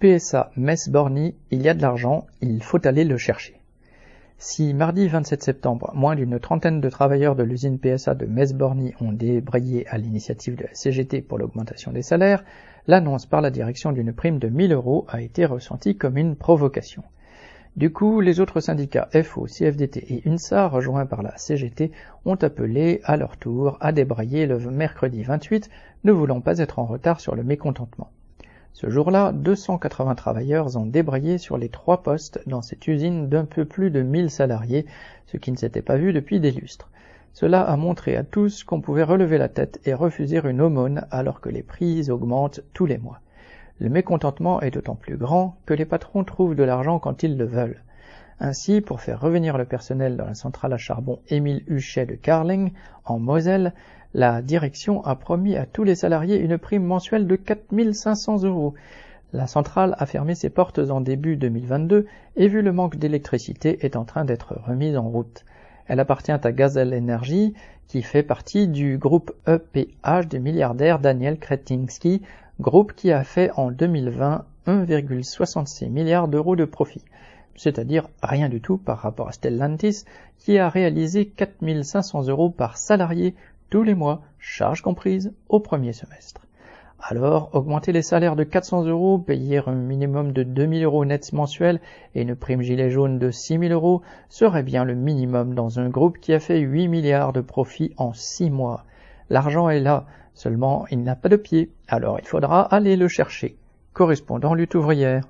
PSA Metz-Borny, il y a de l'argent, il faut aller le chercher. Si mardi 27 septembre, moins d'une trentaine de travailleurs de l'usine PSA de Metz-Borny ont débrayé à l'initiative de la CGT pour l'augmentation des salaires, l'annonce par la direction d'une prime de 1000 euros a été ressentie comme une provocation. Du coup, les autres syndicats FO, CFDT et UNSA, rejoints par la CGT, ont appelé à leur tour à débrayer le mercredi 28, ne voulant pas être en retard sur le mécontentement. Ce jour-là, 280 travailleurs ont débrayé sur les trois postes dans cette usine d'un peu plus de 1000 salariés, ce qui ne s'était pas vu depuis des lustres. Cela a montré à tous qu'on pouvait relever la tête et refuser une aumône alors que les prix augmentent tous les mois. Le mécontentement est d'autant plus grand que les patrons trouvent de l'argent quand ils le veulent. Ainsi, pour faire revenir le personnel dans la centrale à charbon Émile Huchet de Carling, en Moselle, la direction a promis à tous les salariés une prime mensuelle de 4500 euros. La centrale a fermé ses portes en début 2022 et vu le manque d'électricité est en train d'être remise en route. Elle appartient à Gazelle Energy qui fait partie du groupe EPH du milliardaire Daniel Kretinsky, groupe qui a fait en 2020 1,66 milliard d'euros de profit, c'est-à-dire rien du tout par rapport à Stellantis qui a réalisé 4500 euros par salarié tous les mois, charges comprises, au premier semestre. Alors, augmenter les salaires de 400 euros, payer un minimum de 2000 euros nets mensuels et une prime gilet jaune de 6000 euros serait bien le minimum dans un groupe qui a fait 8 milliards de profits en 6 mois. L'argent est là, seulement il n'a pas de pied, alors il faudra aller le chercher. Correspondant lutte ouvrière.